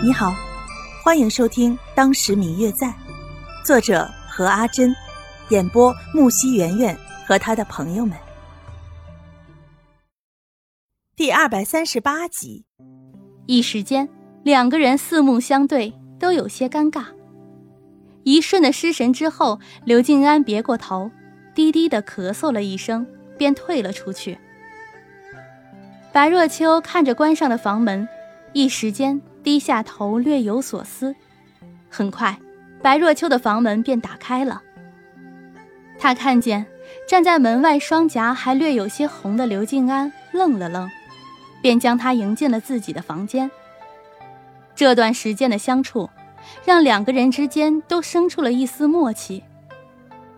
你好，欢迎收听《当时明月在》，作者何阿珍，演播木西圆圆和他的朋友们。第二百三十八集，一时间，两个人四目相对，都有些尴尬。一瞬的失神之后，刘静安别过头，低低的咳嗽了一声，便退了出去。白若秋看着关上的房门，一时间。低下头，略有所思。很快，白若秋的房门便打开了。他看见站在门外、双颊还略有些红的刘静安，愣了愣，便将他迎进了自己的房间。这段时间的相处，让两个人之间都生出了一丝默契。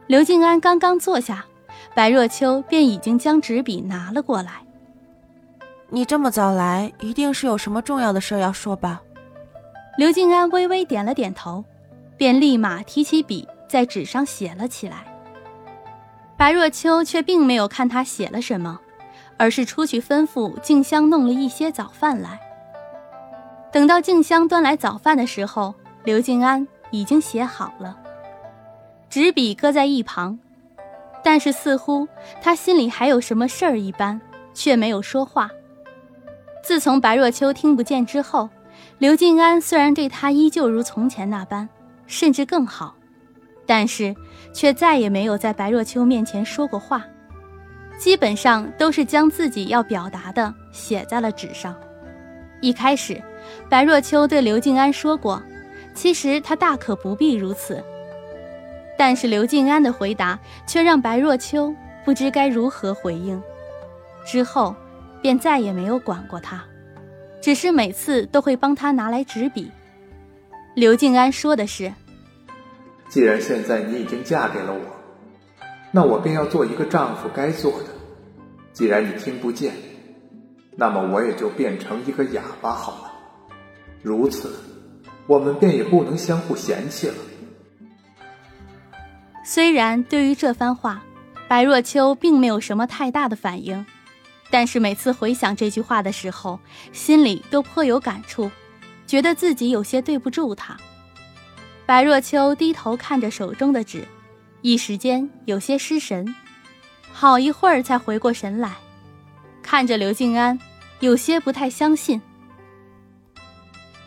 刘静安刚刚坐下，白若秋便已经将纸笔拿了过来。你这么早来，一定是有什么重要的事要说吧？刘静安微微点了点头，便立马提起笔在纸上写了起来。白若秋却并没有看他写了什么，而是出去吩咐静香弄了一些早饭来。等到静香端来早饭的时候，刘静安已经写好了，纸笔搁在一旁，但是似乎他心里还有什么事儿一般，却没有说话。自从白若秋听不见之后，刘静安虽然对他依旧如从前那般，甚至更好，但是却再也没有在白若秋面前说过话，基本上都是将自己要表达的写在了纸上。一开始，白若秋对刘静安说过，其实他大可不必如此，但是刘静安的回答却让白若秋不知该如何回应。之后。便再也没有管过他，只是每次都会帮他拿来纸笔。刘静安说的是：“既然现在你已经嫁给了我，那我便要做一个丈夫该做的。既然你听不见，那么我也就变成一个哑巴好了。如此，我们便也不能相互嫌弃了。”虽然对于这番话，白若秋并没有什么太大的反应。但是每次回想这句话的时候，心里都颇有感触，觉得自己有些对不住他。白若秋低头看着手中的纸，一时间有些失神，好一会儿才回过神来，看着刘静安，有些不太相信。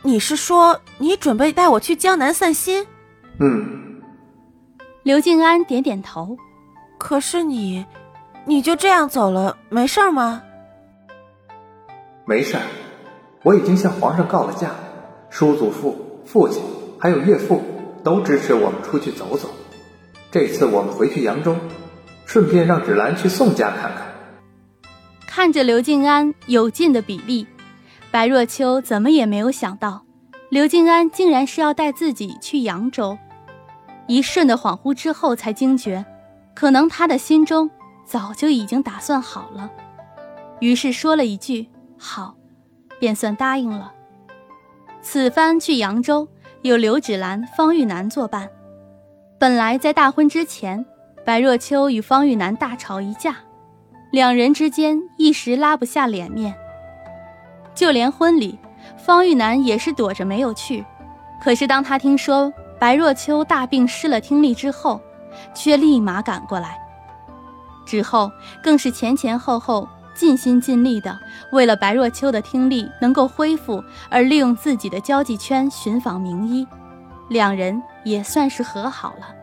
你是说你准备带我去江南散心？嗯。刘静安点点头。可是你。你就这样走了，没事吗？没事，我已经向皇上告了假，叔祖父、父亲还有岳父都支持我们出去走走。这次我们回去扬州，顺便让芷兰去宋家看看。看着刘静安有劲的比例，白若秋怎么也没有想到，刘静安竟然是要带自己去扬州。一瞬的恍惚之后，才惊觉，可能他的心中。早就已经打算好了，于是说了一句“好”，便算答应了。此番去扬州，有刘芷兰、方玉楠作伴。本来在大婚之前，白若秋与方玉楠大吵一架，两人之间一时拉不下脸面。就连婚礼，方玉楠也是躲着没有去。可是当他听说白若秋大病失了听力之后，却立马赶过来。之后更是前前后后尽心尽力的，为了白若秋的听力能够恢复，而利用自己的交际圈寻访名医，两人也算是和好了。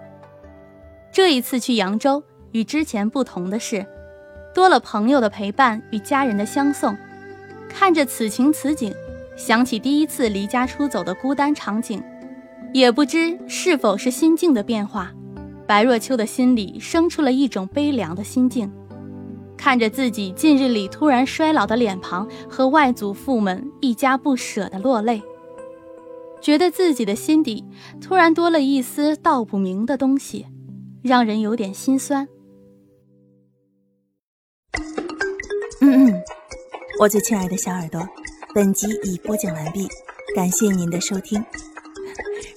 这一次去扬州，与之前不同的是，多了朋友的陪伴与家人的相送。看着此情此景，想起第一次离家出走的孤单场景，也不知是否是心境的变化。白若秋的心里生出了一种悲凉的心境，看着自己近日里突然衰老的脸庞和外祖父们一家不舍的落泪，觉得自己的心底突然多了一丝道不明的东西，让人有点心酸。嗯嗯，我最亲爱的小耳朵，本集已播讲完毕，感谢您的收听。